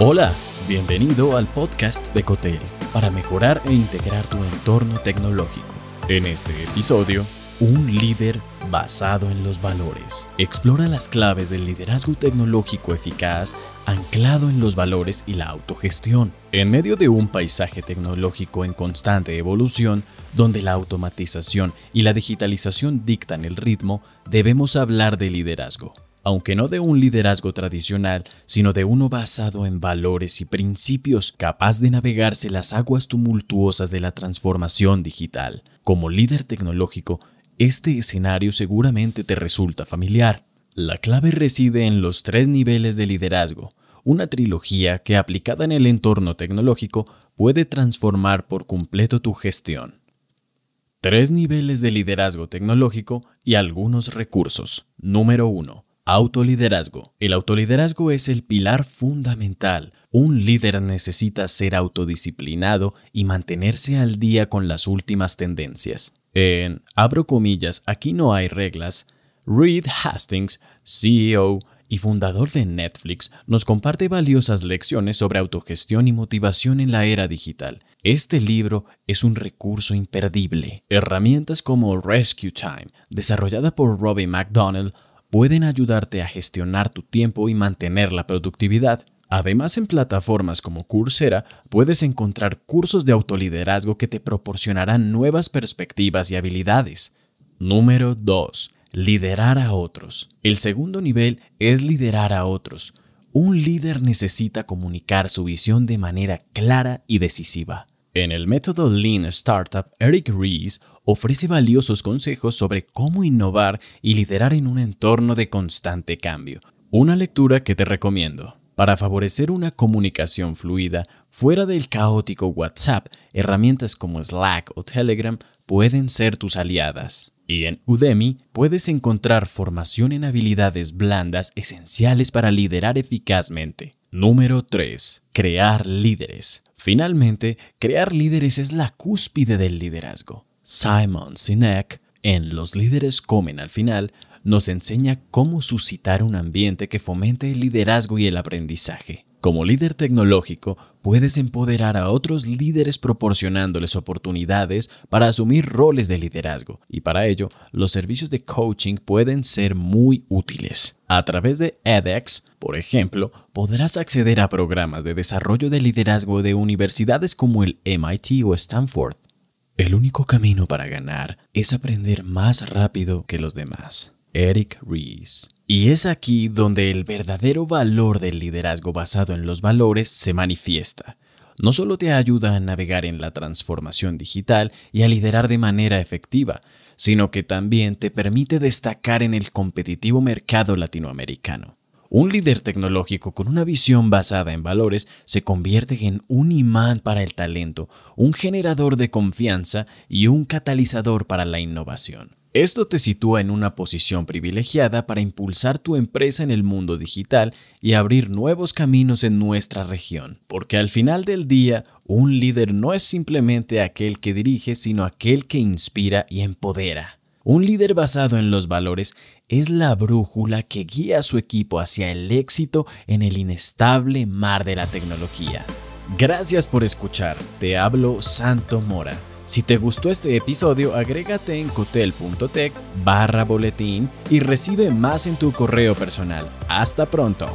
Hola, bienvenido al podcast de Cotel para mejorar e integrar tu entorno tecnológico. En este episodio, un líder basado en los valores. Explora las claves del liderazgo tecnológico eficaz anclado en los valores y la autogestión. En medio de un paisaje tecnológico en constante evolución, donde la automatización y la digitalización dictan el ritmo, debemos hablar de liderazgo aunque no de un liderazgo tradicional, sino de uno basado en valores y principios capaz de navegarse las aguas tumultuosas de la transformación digital. Como líder tecnológico, este escenario seguramente te resulta familiar. La clave reside en los tres niveles de liderazgo, una trilogía que aplicada en el entorno tecnológico puede transformar por completo tu gestión. Tres niveles de liderazgo tecnológico y algunos recursos. Número 1. Autoliderazgo. El autoliderazgo es el pilar fundamental. Un líder necesita ser autodisciplinado y mantenerse al día con las últimas tendencias. En, abro comillas, aquí no hay reglas, Reed Hastings, CEO y fundador de Netflix, nos comparte valiosas lecciones sobre autogestión y motivación en la era digital. Este libro es un recurso imperdible. Herramientas como Rescue Time, desarrollada por Robbie McDonnell, pueden ayudarte a gestionar tu tiempo y mantener la productividad. Además, en plataformas como Coursera puedes encontrar cursos de autoliderazgo que te proporcionarán nuevas perspectivas y habilidades. Número 2. Liderar a otros. El segundo nivel es liderar a otros. Un líder necesita comunicar su visión de manera clara y decisiva. En el método Lean Startup, Eric Ries ofrece valiosos consejos sobre cómo innovar y liderar en un entorno de constante cambio. Una lectura que te recomiendo. Para favorecer una comunicación fluida fuera del caótico WhatsApp, herramientas como Slack o Telegram pueden ser tus aliadas. Y en Udemy puedes encontrar formación en habilidades blandas esenciales para liderar eficazmente. Número 3. Crear líderes. Finalmente, crear líderes es la cúspide del liderazgo. Simon Sinek, en Los líderes comen al final, nos enseña cómo suscitar un ambiente que fomente el liderazgo y el aprendizaje. Como líder tecnológico, puedes empoderar a otros líderes proporcionándoles oportunidades para asumir roles de liderazgo, y para ello, los servicios de coaching pueden ser muy útiles. A través de edX, por ejemplo, podrás acceder a programas de desarrollo de liderazgo de universidades como el MIT o Stanford. El único camino para ganar es aprender más rápido que los demás. Eric Ries. Y es aquí donde el verdadero valor del liderazgo basado en los valores se manifiesta. No solo te ayuda a navegar en la transformación digital y a liderar de manera efectiva, sino que también te permite destacar en el competitivo mercado latinoamericano. Un líder tecnológico con una visión basada en valores se convierte en un imán para el talento, un generador de confianza y un catalizador para la innovación. Esto te sitúa en una posición privilegiada para impulsar tu empresa en el mundo digital y abrir nuevos caminos en nuestra región, porque al final del día, un líder no es simplemente aquel que dirige, sino aquel que inspira y empodera. Un líder basado en los valores es la brújula que guía a su equipo hacia el éxito en el inestable mar de la tecnología. Gracias por escuchar, te hablo Santo Mora. Si te gustó este episodio, agrégate en cotel.tech barra boletín y recibe más en tu correo personal. Hasta pronto.